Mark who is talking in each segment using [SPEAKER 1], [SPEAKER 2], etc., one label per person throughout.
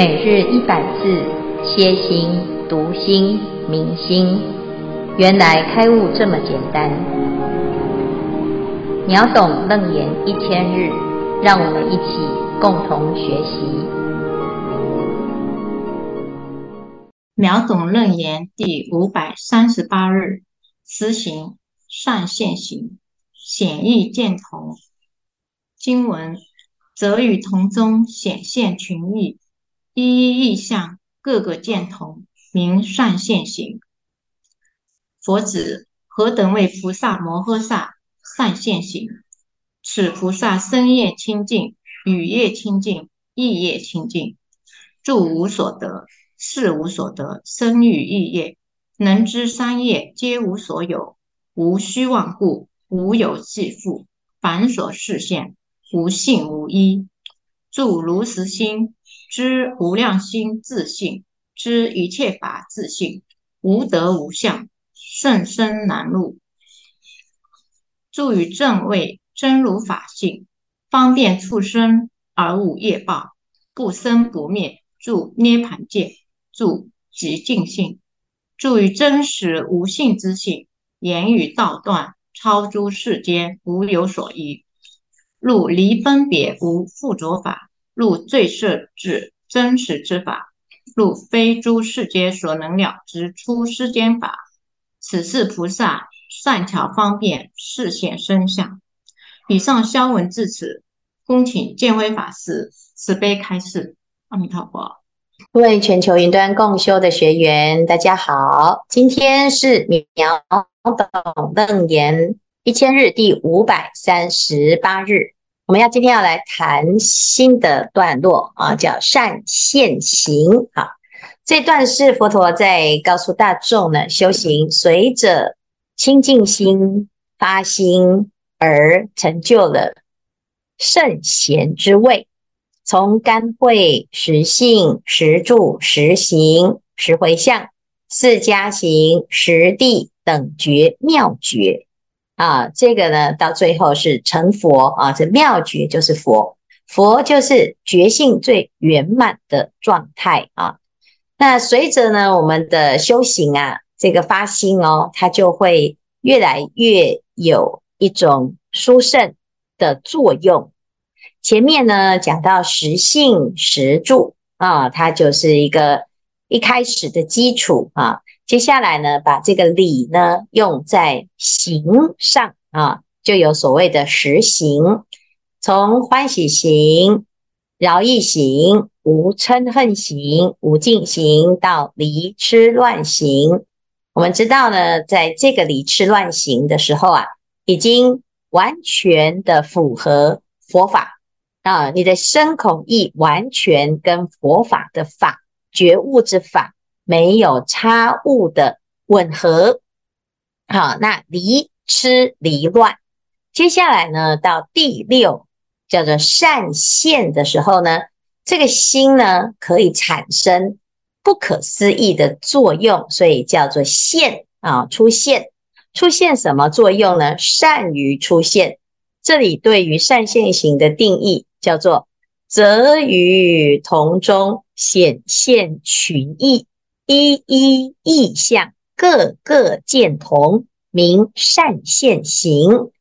[SPEAKER 1] 每日一百字，歇心、读心、明心，原来开悟这么简单。秒懂楞严一千日，让我们一起共同学习。
[SPEAKER 2] 秒懂楞严第五百三十八日，实行善现行，显意见同。经文则与同中显现群意。一一意相，各个见同，名善现行。佛子何等为菩萨摩诃萨善现行？此菩萨身业清净，语业清净，意业清净，住无所得，事无所得，身语意业，能知三业皆无所有，无虚妄故，无有自负，凡所示现，无性无依，住如实心。知无量心自性，知一切法自性，无德无相，甚深难入。住于正位真如法性，方便畜生而无业报，不生不灭，住涅槃界，住极静性，住于真实无性之性，言语道断，超诸世间无有所依，入离分别无附着法。入最摄至真实之法，入非诸世间所能了之出世间法。此是菩萨善巧方便示现身相。以上消文至此，恭请见辉法师慈悲开示。阿弥陀佛。
[SPEAKER 3] 各位全球云端共修的学员，大家好，今天是秒懂楞严一千日第五百三十八日。我们要今天要来谈新的段落啊，叫善现行。好，这段是佛陀在告诉大众呢，修行随着清净心发心而成就了圣贤之位，从甘慧、实性、实住、实行、实回向、四加行、实地等觉妙觉。啊，这个呢，到最后是成佛啊，这妙觉就是佛，佛就是觉性最圆满的状态啊。那随着呢，我们的修行啊，这个发心哦，它就会越来越有一种殊胜的作用。前面呢讲到实性实住啊，它就是一个一开始的基础啊。接下来呢，把这个理呢用在行上啊，就有所谓的实行，从欢喜行、饶益行、无嗔恨行、无尽行到离痴乱行。我们知道呢，在这个离痴乱行的时候啊，已经完全的符合佛法啊，你的身口意完全跟佛法的法觉悟之法。没有差误的吻合，好，那离痴离乱，接下来呢，到第六叫做善现的时候呢，这个心呢可以产生不可思议的作用，所以叫做现啊，出现，出现什么作用呢？善于出现。这里对于善现行的定义叫做则于同中显现群义。一一义相，各个见同，名善现行。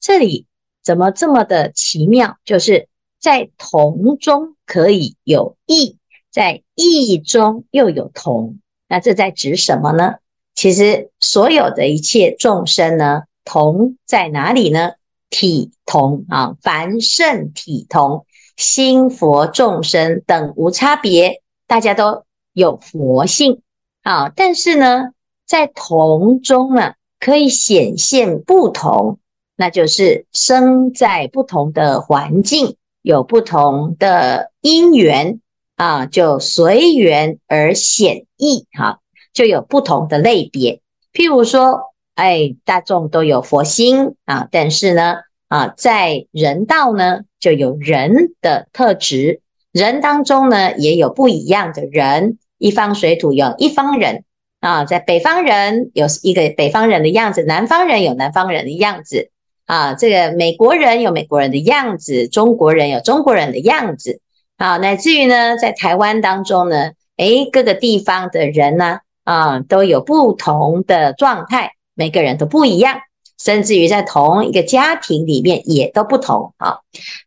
[SPEAKER 3] 这里怎么这么的奇妙？就是在同中可以有异，在异中又有同。那这在指什么呢？其实所有的一切众生呢，同在哪里呢？体同啊，凡圣体同，心佛众生等无差别，大家都。有佛性啊，但是呢，在同中呢，可以显现不同，那就是生在不同的环境，有不同的因缘啊，就随缘而显异哈，就有不同的类别。譬如说，哎，大众都有佛心啊，但是呢，啊，在人道呢，就有人的特质，人当中呢，也有不一样的人。一方水土有一方人啊，在北方人有一个北方人的样子，南方人有南方人的样子啊。这个美国人有美国人的样子，中国人有中国人的样子啊，乃至于呢，在台湾当中呢，诶，各个地方的人呢，啊，都有不同的状态，每个人都不一样，甚至于在同一个家庭里面也都不同啊。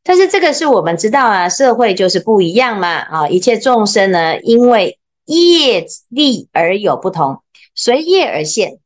[SPEAKER 3] 但是这个是我们知道啊，社会就是不一样嘛，啊，一切众生呢，因为业力而有不同，随业而现。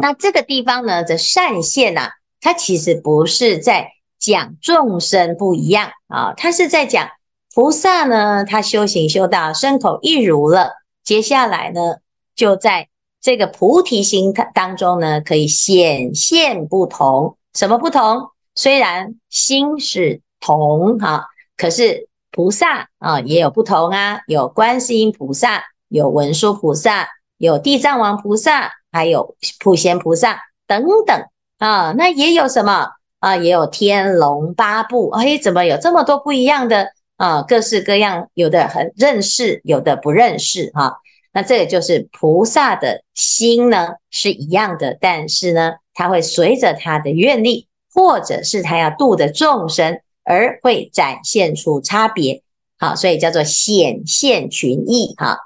[SPEAKER 3] 那这个地方呢，这善现呐、啊，它其实不是在讲众生不一样啊，它是在讲。菩萨呢，他修行修到身口意如了，接下来呢，就在这个菩提心当中呢，可以显现不同。什么不同？虽然心是同哈，可是菩萨啊也有不同啊，有观世音菩萨，有文殊菩萨，有地藏王菩萨，还有普贤菩萨等等啊。那也有什么啊？也有天龙八部。哎，怎么有这么多不一样的？啊，各式各样，有的很认识，有的不认识，哈、那这个就是菩萨的心呢，是一样的，但是呢，他会随着他的愿力，或者是他要度的众生，而会展现出差别，好、所以叫做显现群异，哈、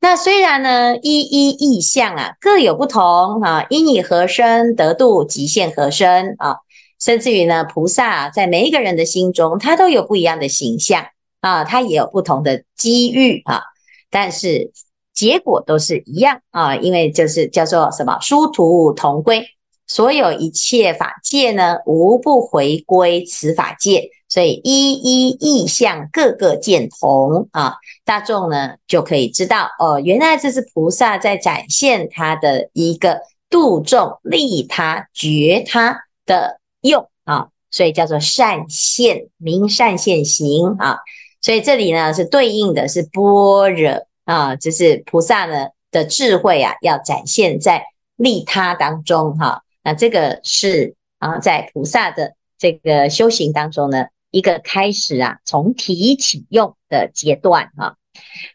[SPEAKER 3] 那虽然呢，一一意象啊，各有不同，啊，因以何身得度，即现何身，啊。甚至于呢，菩萨，在每一个人的心中，他都有不一样的形象。啊，他也有不同的机遇。啊，但是结果都是一样。啊，因为就是叫做什么殊途同归，所有一切法界呢，无不回归此法界，所以一一意相，各个见同啊，大众呢就可以知道哦，原来这是菩萨在展现他的一个度众利他觉他的。用啊，所以叫做善现，名善现行啊。所以这里呢是对应的是般若啊，就是菩萨呢的智慧啊，要展现在利他当中哈、那这个是啊，在菩萨的这个修行当中呢，一个开始啊，从体起用的阶段啊。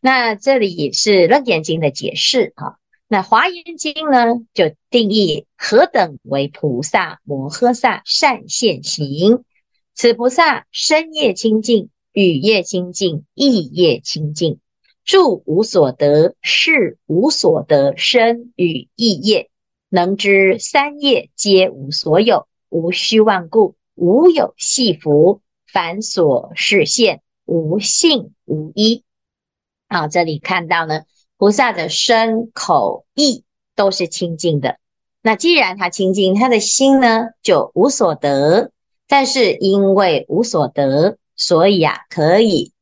[SPEAKER 3] 那这里也是楞严经的解释啊。那华严经呢，就定义何等为菩萨摩诃萨善现行？此菩萨身业清净，语业清净，意业清净，住无所得，事无所得，身语意业，能知三业皆无所有，无虚妄故，无有系缚，凡所示现，无性无依。好，这里看到呢。菩萨的身口意都是清净的，那既然他清净，他的心呢就无所得。但是因为无所得，所以啊可以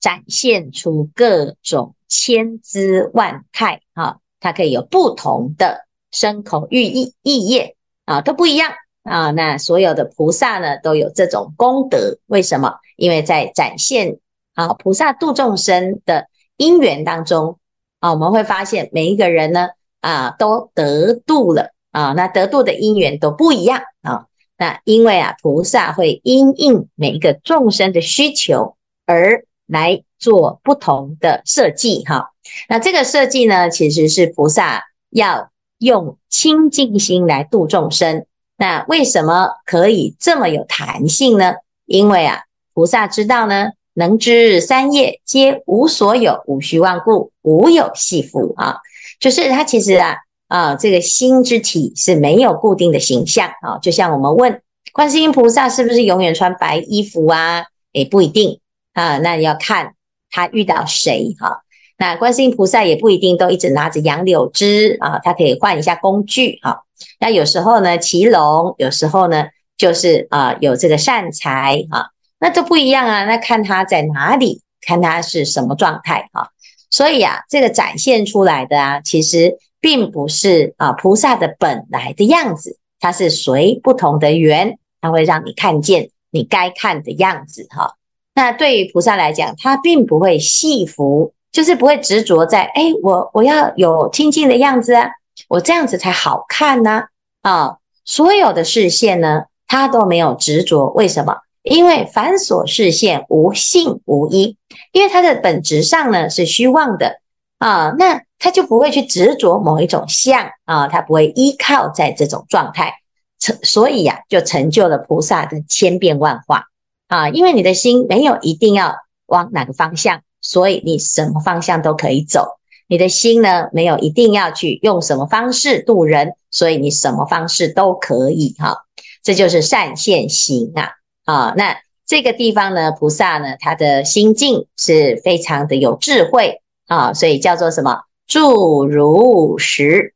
[SPEAKER 3] 展现出各种千姿万态啊，它可以有不同的身口意意意业啊，都不一样啊。那所有的菩萨呢都有这种功德，为什么？因为在展现啊菩萨度众生的因缘当中。啊，我们会发现每一个人呢，啊，都得度了啊，那得度的因缘都不一样啊。那因为啊，菩萨会因应每一个众生的需求而来做不同的设计哈。那这个设计呢，其实是菩萨要用清净心来度众生。那为什么可以这么有弹性呢？因为啊，菩萨知道呢。能知三业皆无所有，无虚妄故，无有系缚啊！就是他其实啊啊，这个心之体是没有固定的形象啊。就像我们问观世音菩萨是不是永远穿白衣服啊？也，不一定啊，那要看他遇到谁哈。那观世音菩萨也不一定都一直拿着杨柳枝啊，他可以换一下工具啊。那有时候呢骑龙，有时候呢就是啊有这个善财啊。那都不一样啊，那看他在哪里，看他是什么状态啊。所以啊，这个展现出来的啊，其实并不是啊菩萨的本来的样子，它是随不同的缘，它会让你看见你该看的样子哈。那对于菩萨来讲，他并不会系缚，就是不会执着在哎，我我要有清净的样子啊，我这样子才好看呢啊。所有的视线呢，他都没有执着，为什么？因为凡所视线无性无依，因为它的本质上呢是虚妄的啊，那他就不会去执着某一种相啊，他不会依靠在这种状态，成所以呀、就成就了菩萨的千变万化啊。因为你的心没有一定要往哪个方向，所以你什么方向都可以走。你的心呢，没有一定要去用什么方式度人，所以你什么方式都可以哈。这就是善现行啊啊！那这个地方呢，菩萨呢，他的心境是非常的有智慧啊，所以叫做什么？住如实，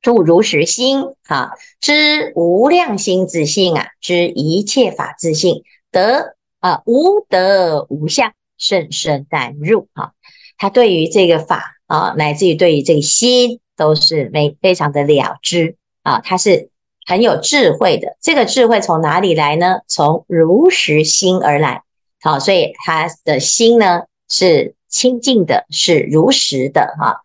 [SPEAKER 3] 住如实心啊，知无量心自性啊，知一切法自性，得啊无得无相，甚深淡入啊。他对于这个法啊，乃至于对于这个心，都是非非常的了知啊，他是很有智慧的。这个智慧从哪里来呢？从如实心而来。好，所以他的心呢是清净的，是如实的哈。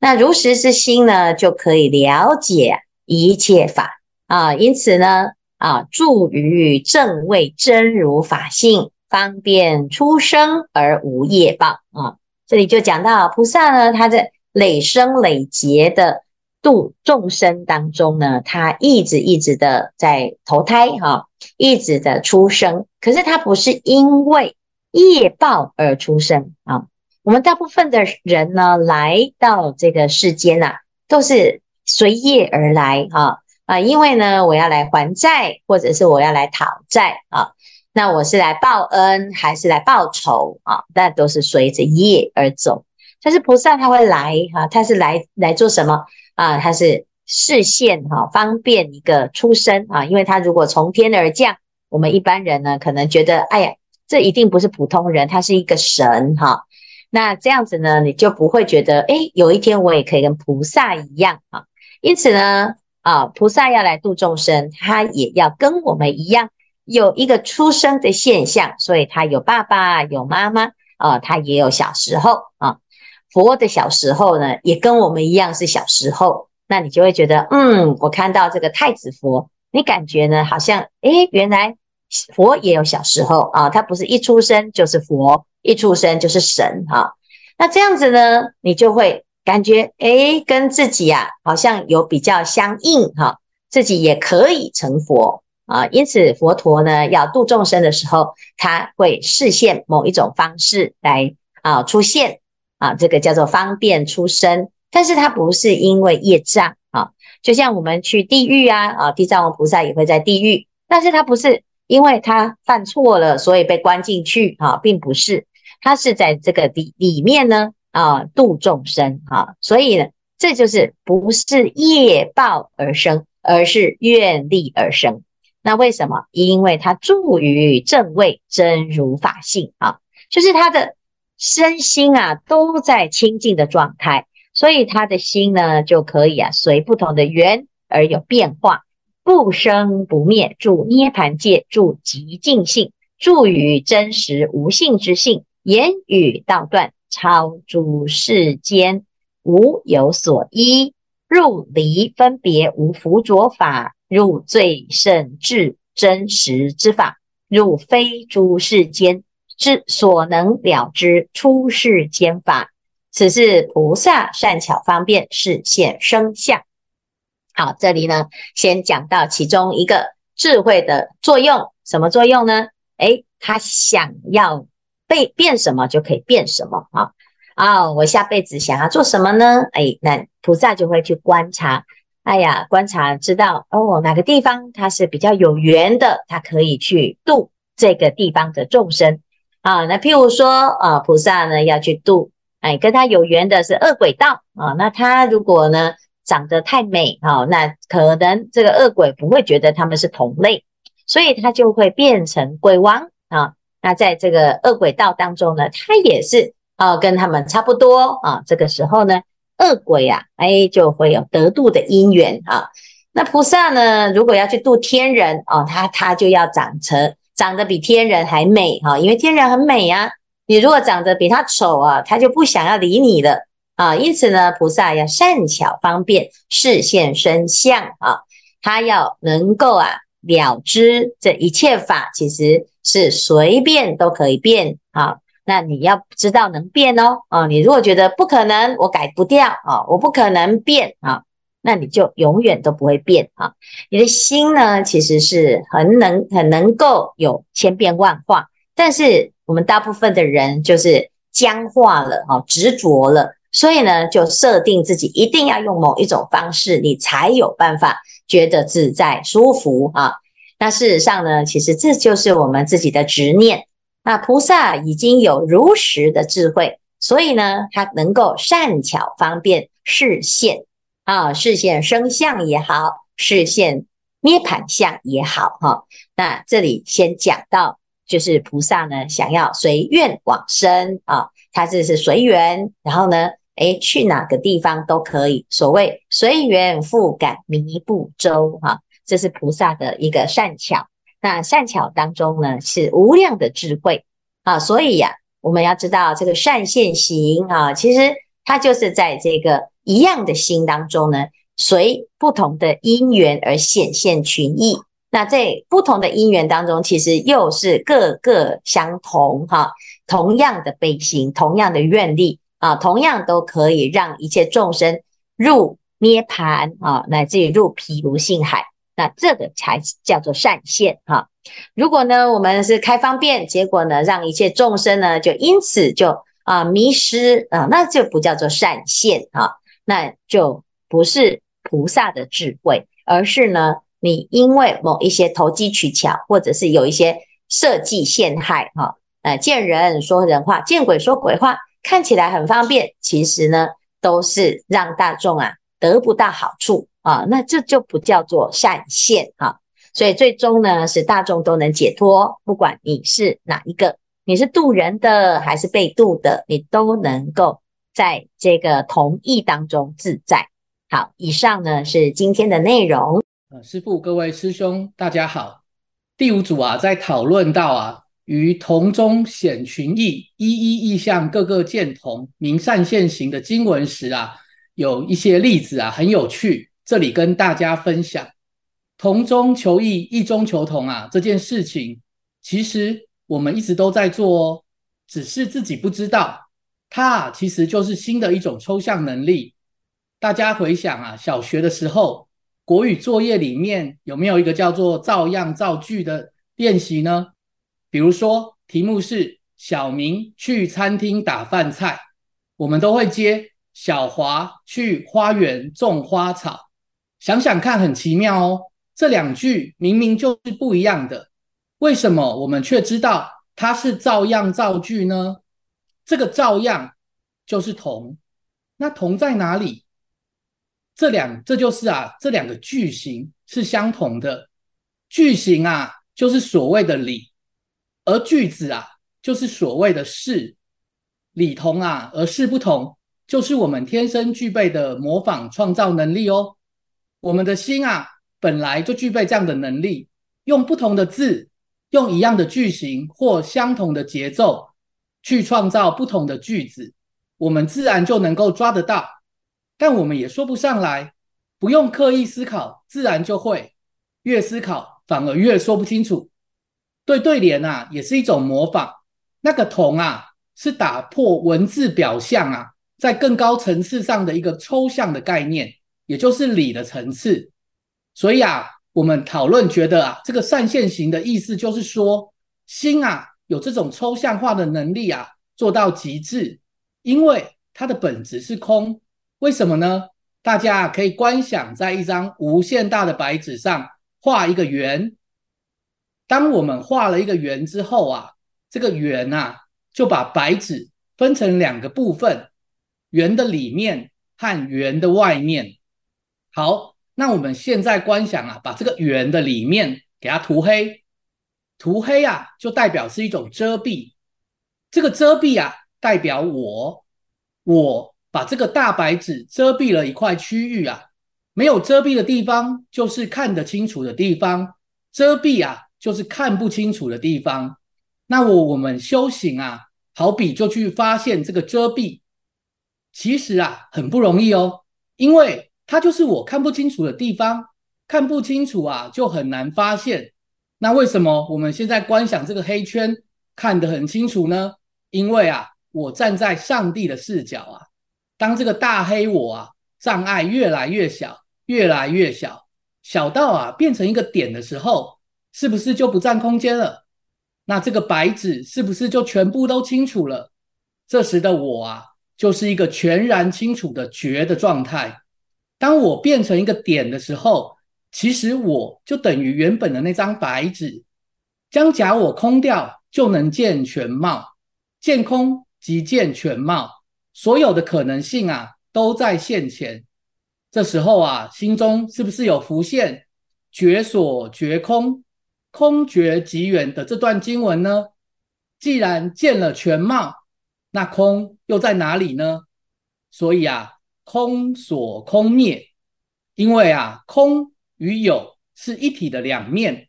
[SPEAKER 3] 那如实之心呢，就可以了解一切法啊。因此呢，啊，住于正位真如法性，方便出生而无业报啊。这里就讲到菩萨呢，他在累生累劫的度众生当中呢，他一直一直的在投胎哈，一直的出生。可是他不是因为业报而出生啊。我们大部分的人呢，来到这个世间呐，都是随业而来哈啊，因为呢，我要来还债，或者是我要来讨债啊。那我是来报恩还是来报仇啊？那都是随着业而走。但是菩萨他会来哈，他是来来做什么啊？他是示现哈，方便一个出生啊。因为他如果从天而降，我们一般人呢可能觉得，哎呀，这一定不是普通人，他是一个神哈。那这样子呢，你就不会觉得，哎，有一天我也可以跟菩萨一样啊。因此呢，啊，菩萨要来度众生，他也要跟我们一样。有一个出生的现象，所以他有爸爸，有妈妈啊，他也有小时候啊。佛的小时候呢，也跟我们一样是小时候，那你就会觉得，嗯，我看到这个太子佛，你感觉呢，好像，诶，原来佛也有小时候啊，他不是一出生就是佛，一出生就是神啊。那这样子呢，你就会感觉，诶，跟自己啊，好像有比较相应哈，自己也可以成佛。啊，因此佛陀呢，要度众生的时候，他会示现某一种方式来啊出现啊，这个叫做方便出生。但是他不是因为业障啊，就像我们去地狱啊啊，地藏王菩萨也会在地狱，但是他不是因为他犯错了，所以被关进去啊，并不是，他是在这个里里面呢啊度众生啊，所以呢，这就是不是业报而生，而是愿力而生。那为什么？因为他住于正位真如法性啊，就是他的身心啊都在清净的状态，所以他的心呢就可以啊随不同的缘而有变化，不生不灭，住涅槃界，住极净性，住于真实无性之性，言语道断，超诸世间，无有所依，入离分别，无附着法。入最甚至真实之法，入非诸世间之所能了知出世间法，此是菩萨善巧方便示现生相。好，这里呢，先讲到其中一个智慧的作用，什么作用呢？诶，他想要被变什么就可以变什么啊啊！我下辈子想要做什么呢？诶，那菩萨就会去观察。哎呀，观察知道哦，哪个地方它是比较有缘的，它可以去度这个地方的众生啊。那譬如说啊，菩萨呢要去度，哎，跟他有缘的是恶鬼道啊。那他如果呢长得太美啊，那可能这个恶鬼不会觉得他们是同类，所以他就会变成鬼王啊。那在这个恶鬼道当中呢，他也是啊，跟他们差不多啊。这个时候呢。恶鬼啊，哎，就会有得度的因缘啊。那菩萨呢，如果要去度天人哦，他他就要长成长得比天人还美哈，因为天人很美啊。你如果长得比他丑啊，他就不想要理你了啊。因此呢，菩萨要善巧方便示现身相啊，他要能够啊了知这一切法其实是随便都可以变啊。那你要知道能变哦，啊，你如果觉得不可能，我改不掉啊，我不可能变啊，那你就永远都不会变啊。你的心呢，其实是很能很能够有千变万化，但是我们大部分的人就是僵化了啊，执着了，所以呢，就设定自己一定要用某一种方式，你才有办法觉得自在舒服啊。那事实上呢，其实这就是我们自己的执念。那菩萨已经有如实的智慧，所以呢，他能够善巧方便示现啊，示现生相也好，示现涅盘相也好，哈。那这里先讲到。就是菩萨呢，想要随愿往生啊，他这是随缘，然后呢，诶，去哪个地方都可以。所谓随缘复感弥不周哈，这是菩萨的一个善巧。那善巧当中呢，是无量的智慧啊，所以呀、我们要知道这个善现行啊，其实它就是在这个一样的心当中呢，随不同的因缘而显现群义。那在不同的因缘当中，其实又是各个相同哈，同样的悲心，同样的愿力啊，同样都可以让一切众生入涅槃啊，乃至于入毗卢性海。那这个才叫做善现哈。如果呢，我们是开方便，结果呢，让一切众生呢，就因此就啊迷失啊，那就不叫做善现哈，那就不是菩萨的智慧，而是呢。你因为某一些投机取巧，或者是有一些设计陷害，哈，呃，见人说人话，见鬼说鬼话，看起来很方便，其实呢，都是让大众啊得不到好处啊，那这就不叫做善现啊。所以最终呢，是大众都能解脱，不管你是哪一个，你是渡人的还是被渡的，你都能够在这个同义当中自在。好，以上呢是今天的内容。
[SPEAKER 4] 呃，师父，各位师兄，大家好。第五组啊，在讨论到啊，于同中显群义，一一意相各个见同，名善现行的经文时啊，有一些例子啊，很有趣，这里跟大家分享。同中求异，异中求同啊，这件事情，其实我们一直都在做哦，只是自己不知道，它啊，其实就是新的一种抽象能力。大家回想啊，小学的时候。国语作业里面有没有一个叫做照样造句的练习呢？比如说题目是小明去餐厅打饭菜，我们都会接小华去花园种花草。想想看，很奇妙哦，这两句明明就是不一样的，为什么我们却知道它是照样造句呢？这个照样就是同，那同在哪里？这两，这就是啊，这两个句型是相同的。句型啊，就是所谓的理，而句子啊，就是所谓的事。理同啊，而事不同，就是我们天生具备的模仿创造能力哦。我们的心啊，本来就具备这样的能力，用不同的字，用一样的句型或相同的节奏，去创造不同的句子，我们自然就能够抓得到。但我们也说不上来，不用刻意思考，自然就会。越思考反而越说不清楚。对对联啊，也是一种模仿。那个同啊，是打破文字表象啊，在更高层次上的一个抽象的概念，也就是理的层次。所以啊，我们讨论觉得啊，这个善现行的意思就是说，心啊有这种抽象化的能力啊，做到极致，因为它的本质是空。为什么呢？大家可以观想，在一张无限大的白纸上画一个圆。当我们画了一个圆之后啊，这个圆啊就把白纸分成两个部分：圆的里面和圆的外面。好，那我们现在观想啊，把这个圆的里面给它涂黑，涂黑啊就代表是一种遮蔽。这个遮蔽啊代表我，我。把这个大白纸遮蔽了一块区域啊，没有遮蔽的地方就是看得清楚的地方，遮蔽啊就是看不清楚的地方。那我我们修行啊，好比就去发现这个遮蔽，其实啊很不容易哦，因为它就是我看不清楚的地方，看不清楚啊就很难发现。那为什么我们现在观想这个黑圈看得很清楚呢？因为啊我站在上帝的视角啊。当这个大黑我啊障碍越来越小，越来越小，小到啊变成一个点的时候，是不是就不占空间了？那这个白纸是不是就全部都清楚了？这时的我啊，就是一个全然清楚的觉的状态。当我变成一个点的时候，其实我就等于原本的那张白纸。将假我空掉，就能见全貌。见空即见全貌，所有的可能性啊，都在现前。这时候啊，心中是不是有浮现“觉所觉空”？空觉即圆的这段经文呢？既然见了全貌，那空又在哪里呢？所以啊，空所空灭，因为啊，空与有是一体的两面，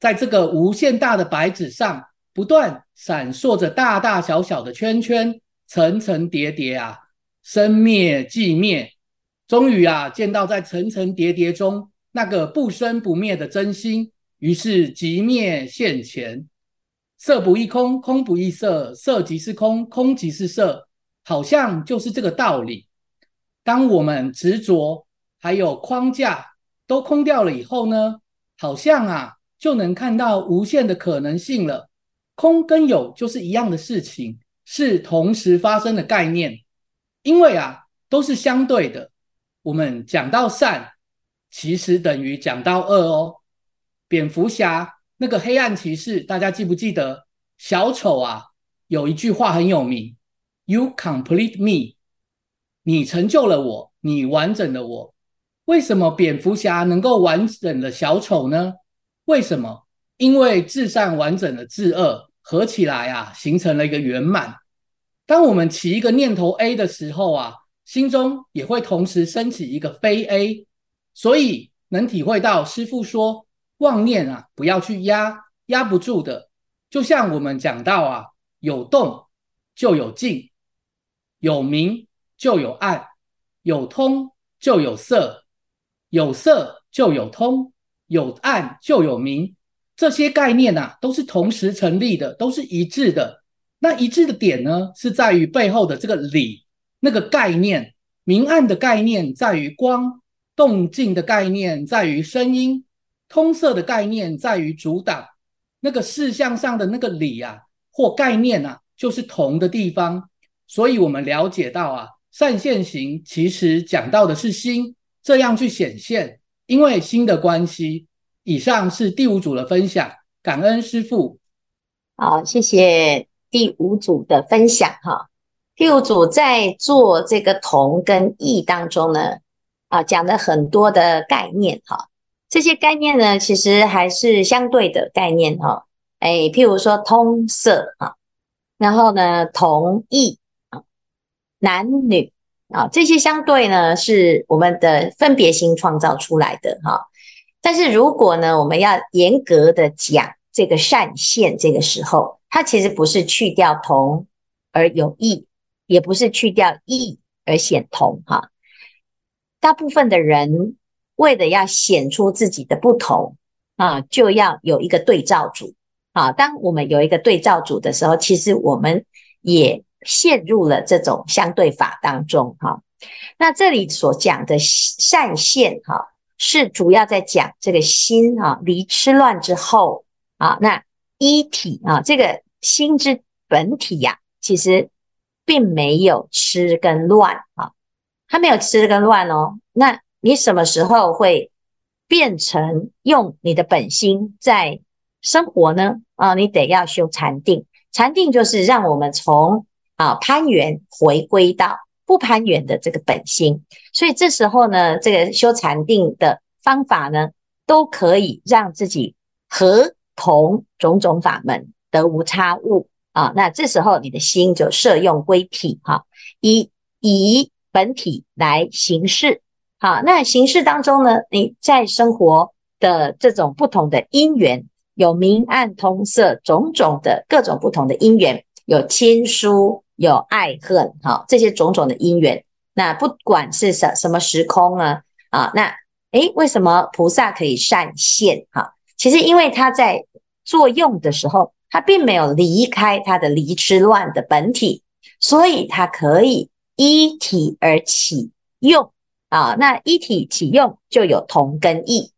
[SPEAKER 4] 在这个无限大的白纸上，不断闪烁着大大小小的圈圈，层层叠叠啊，生灭寂灭，终于啊，见到在层层叠叠中那个不生不灭的真心。于是即灭现前，色不异空，空不异色，色即是空，空即是色，好像就是这个道理。当我们执着还有框架都空掉了以后呢，好像啊就能看到无限的可能性了。空跟有就是一样的事情，是同时发生的概念，因为啊都是相对的。我们讲到善，其实等于讲到恶哦。蝙蝠侠那个黑暗骑士，大家记不记得？小丑啊，有一句话很有名：“You complete me，你成就了我，你完整了我。”为什么蝙蝠侠能够完整的小丑呢？为什么？因为至善完整的至恶合起来啊，形成了一个圆满。当我们起一个念头 A 的时候啊，心中也会同时升起一个非 A，所以能体会到师父说。妄念啊，不要去压，压不住的。就像我们讲到啊，有动就有静，有明就有暗，有通就有色，有色就有通，有暗就有明。这些概念啊，都是同时成立的，都是一致的。那一致的点呢，是在于背后的这个理，那个概念。明暗的概念在于光，动静的概念在于声音。通色的概念在于阻挡，那个事项上的那个理啊或概念啊，就是同的地方。所以，我们了解到啊，善现行其实讲到的是心，这样去显现，因为心的关系。以上是第五组的分享，感恩师父。
[SPEAKER 3] 好，谢谢第五组的分享哈。第五组在做这个同跟异当中呢，啊，讲了很多的概念哈。这些概念呢，其实还是相对的概念哈。哎，譬如说通色啊，然后呢同异啊，男女啊，这些相对呢是我们的分别心创造出来的哈。但是如果呢，我们要严格的讲这个善现，这个时候，它其实不是去掉同而有异，也不是去掉异而显同哈。大部分的人。为了要显出自己的不同啊，就要有一个对照组啊。当我们有一个对照组的时候，其实我们也陷入了这种相对法当中哈。那这里所讲的善现哈，是主要在讲这个心哈离痴乱之后啊，那一体啊，这个心之本体呀，其实并没有痴跟乱啊，它没有痴跟乱哦，那。你什么时候会变成用你的本心在生活呢？啊，你得要修禅定，禅定就是让我们从啊攀缘回归到不攀缘的这个本心。所以这时候呢，这个修禅定的方法呢，都可以让自己合同种种法门得无差误啊。那这时候你的心就摄用归体哈，以以本体来行事。好，那形式当中呢，你在生活的这种不同的因缘，有明暗通色种种的各种不同的因缘，有亲疏，有爱恨，哈，这些种种的因缘。那不管是什什么时空呢，啊，那诶，为什么菩萨可以善现？哈，其实因为他在作用的时候，他并没有离开他的离痴乱的本体，所以他可以依体而起用。啊，那一体起用就有同跟异，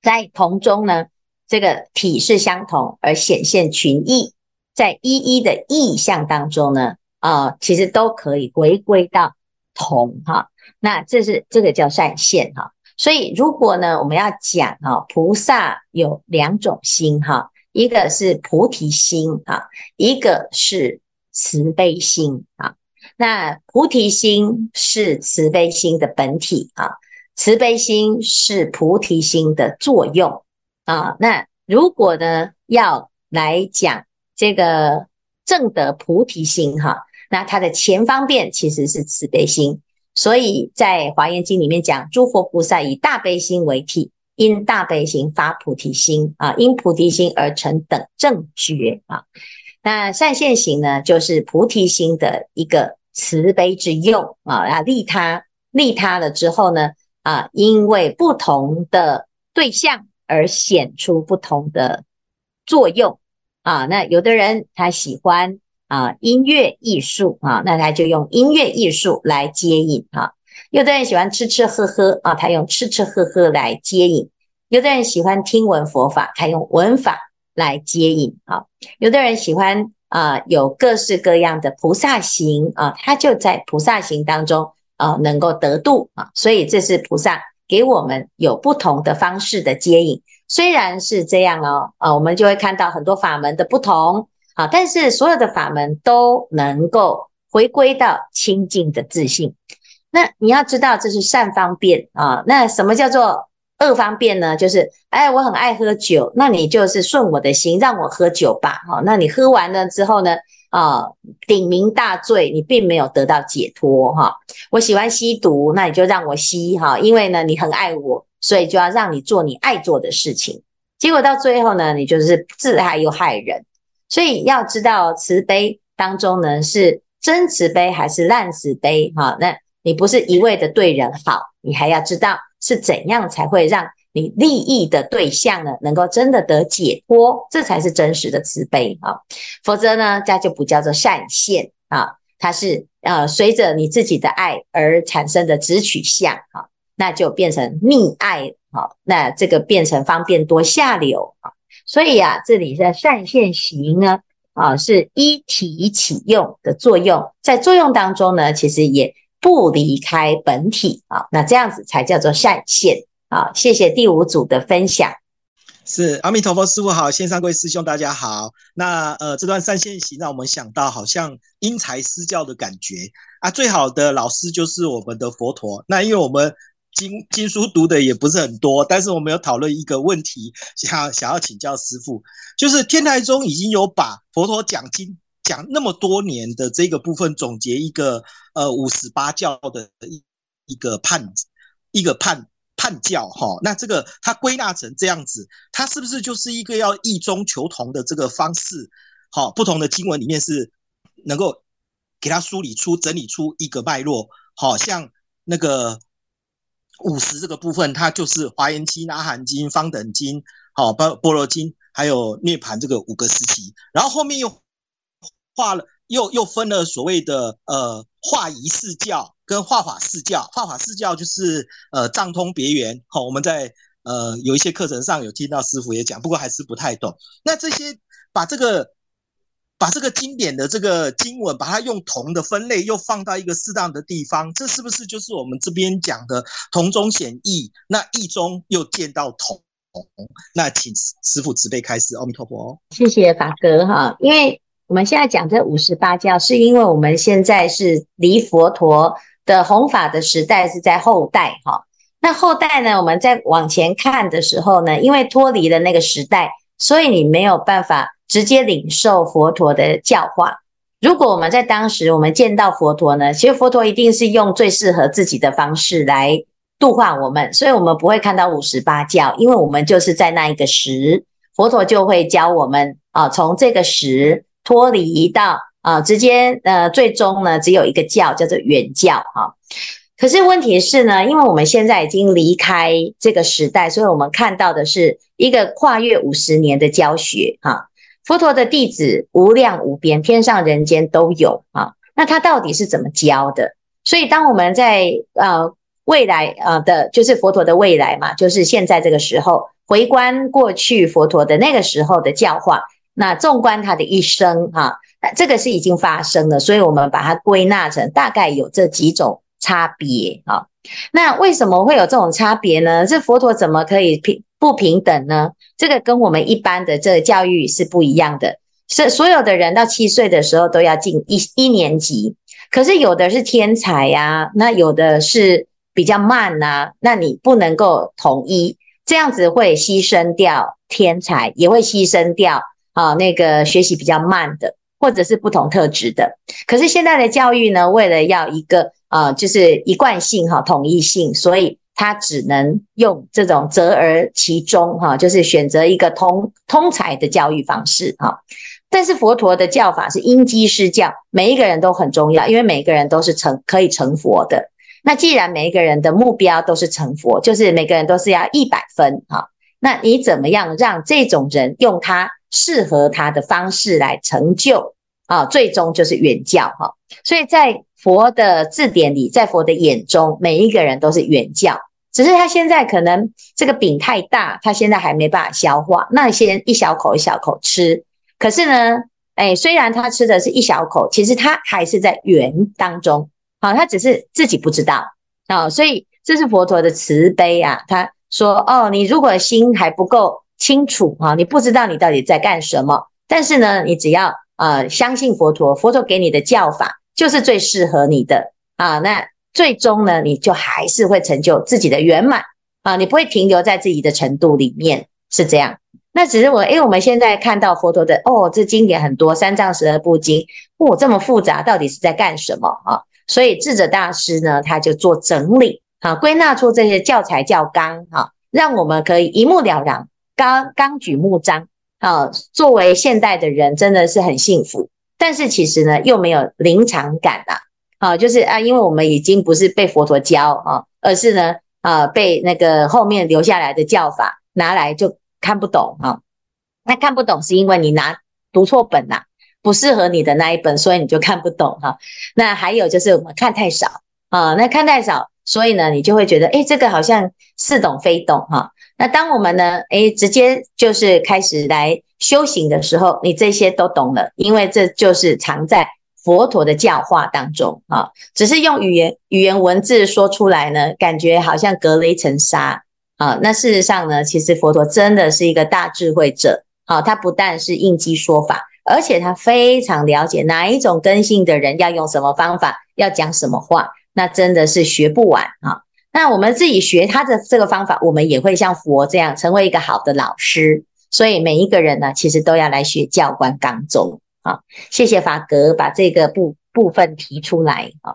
[SPEAKER 3] 在同中呢，这个体是相同而显现群异，在一一的义相当中呢，啊、其实都可以回归到同哈。那这是这个叫善现哈。所以如果呢，我们要讲哈，菩萨有两种心哈，一个是菩提心啊，一个是慈悲心啊。那菩提心是慈悲心的本体啊，慈悲心是菩提心的作用啊。那如果呢，要来讲这个正得菩提心哈，那它的前方便其实是慈悲心。所以在《华严经》里面讲，诸佛菩萨以大悲心为体，因大悲心发菩提心啊，因菩提心而成等正觉啊。那善现行呢，就是菩提心的一个慈悲之用啊，啊，利他利他了之后呢，啊，因为不同的对象而显出不同的作用啊。那有的人他喜欢。啊，音乐艺术啊，那他就用音乐艺术来接引啊。有的人喜欢吃吃喝喝啊，他用吃吃喝喝来接引；有的人喜欢听闻佛法，他用闻法来接引啊。有的人喜欢啊，有各式各样的菩萨行啊，他就在菩萨行当中啊，能够得度啊。所以这是菩萨给我们有不同的方式的接引。虽然是这样哦，啊，我们就会看到很多法门的不同。啊，但是所有的法门都能够回归到清净的自性。那你要知道，这是善方便啊。那什么叫做二方便呢？就是，哎，我很爱喝酒，那你就是顺我的心，让我喝酒吧。好，那你喝完了之后呢，啊，鼎名大醉，你并没有得到解脱哈。我喜欢吸毒，那你就让我吸哈，因为呢，你很爱我，所以就要让你做你爱做的事情。结果到最后呢，你就是自害又害人。所以要知道慈悲当中呢，是真慈悲还是烂慈悲哈？那你不是一味的对人好，你还要知道是怎样才会让你利益的对象呢，能够真的得解脱，这才是真实的慈悲啊。否则呢，这就不叫做善现啊，它是呃随着你自己的爱而产生的直取相啊，那就变成溺爱啊，那这个变成方便多下流啊。所以啊，这里的善现行呢，啊，是一体起用的作用，在作用当中呢，其实也不离开本体啊，那这样子才叫做善现啊。谢谢第五组的分享。
[SPEAKER 5] 是阿弥陀佛，师父好，线上各位师兄大家好。那呃，这段善现行让我们想到好像因材施教的感觉啊，最好的老师就是我们的佛陀。那因为我们。经经书读的也不是很多，但是我们有讨论一个问题，想想要请教师父，就是天台宗已经有把佛陀讲经讲那么多年的这个部分总结一个呃五十八教的一一个判一个判判教哈，那这个它归纳成这样子，它是不是就是一个要异中求同的这个方式？好，不同的经文里面是能够给它梳理出整理出一个脉络，好像那个。五十这个部分，它就是华严经、阿含经、方等经、好般般若经，还有涅槃这个五个时期。然后后面又画了，又又分了所谓的呃化仪释教跟化法释教。化法释教就是呃藏通别圆。好，我们在呃有一些课程上有听到师傅也讲，不过还是不太懂。那这些把这个。把这个经典的这个经文，把它用同的分类，又放到一个适当的地方，这是不是就是我们这边讲的同中显异？那异中又见到同，那请师傅慈悲开示，阿弥陀佛。
[SPEAKER 3] 谢谢法哥哈，因为我们现在讲这五十八教，是因为我们现在是离佛陀的弘法的时代是在后代哈。那后代呢，我们在往前看的时候呢，因为脱离了那个时代，所以你没有办法。直接领受佛陀的教化。如果我们在当时我们见到佛陀呢，其实佛陀一定是用最适合自己的方式来度化我们，所以我们不会看到五十八教，因为我们就是在那一个时，佛陀就会教我们啊，从这个时脱离到啊，直接呃，最终呢，只有一个教叫做原教哈。可是问题是呢，因为我们现在已经离开这个时代，所以我们看到的是一个跨越五十年的教学哈。佛陀的弟子无量无边，天上人间都有啊。那他到底是怎么教的？所以当我们在呃未来呃的，就是佛陀的未来嘛，就是现在这个时候，回观过去佛陀的那个时候的教化，那纵观他的一生哈，这个是已经发生了，所以我们把它归纳成大概有这几种差别啊。那为什么会有这种差别呢？这佛陀怎么可以平不平等呢？这个跟我们一般的这个教育是不一样的，是所有的人到七岁的时候都要进一一年级，可是有的是天才呀、那有的是比较慢呐、那你不能够统一，这样子会牺牲掉天才，也会牺牲掉啊那个学习比较慢的，或者是不同特质的。可是现在的教育呢，为了要一个啊就是一贯性哈统一性，所以。他只能用这种择而其中，哈，就是选择一个通通才的教育方式，哈。但是佛陀的教法是因机施教，每一个人都很重要，因为每一个人都是成可以成佛的。那既然每一个人的目标都是成佛，就是每个人都是要一百分，哈。那你怎么样让这种人用他适合他的方式来成就啊？最终就是圆教，哈。所以在佛的字典里，在佛的眼中，每一个人都是圆教，只是他现在可能这个饼太大，他现在还没办法消化，那先一小口一小口吃。可是呢，哎，虽然他吃的是一小口，其实他还是在圆当中，啊，他只是自己不知道啊。所以这是佛陀的慈悲啊。他说：哦，你如果心还不够清楚啊，你不知道你到底在干什么，但是呢，你只要呃相信佛陀，佛陀给你的教法。就是最适合你的啊，那最终呢，你就还是会成就自己的圆满啊，你不会停留在自己的程度里面，是这样。那只是我，因为我们现在看到佛陀的哦，这经典很多，三藏十二部经，哦，这么复杂，到底是在干什么啊？所以智者大师呢，他就做整理啊，归纳出这些教材教纲啊，让我们可以一目了然，纲纲举目张啊。作为现代的人，真的是很幸福。但是其实呢，又没有临场感啦，啊，就是啊，因为我们已经不是被佛陀教啊，而是呢，啊，被那个后面留下来的教法拿来就看不懂啊。那看不懂是因为你拿读错本啦，不适合你的那一本，所以你就看不懂哈。那还有就是我们看太少啊，那看太少，所以呢，你就会觉得，诶，这个好像似懂非懂哈。那当我们呢，诶，直接就是开始来。修行的时候，你这些都懂了，因为这就是藏在佛陀的教化当中啊。只是用语言语言文字说出来呢，感觉好像隔了一层纱啊。那事实上呢，其实佛陀真的是一个大智慧者啊。他不但是应机说法，而且他非常了解哪一种根性的人要用什么方法，要讲什么话，那真的是学不完啊。那我们自己学他的这个方法，我们也会像佛这样成为一个好的老师。所以每一个人呢，其实都要来学教观纲宗啊。谢谢法格把这个部部分提出来啊。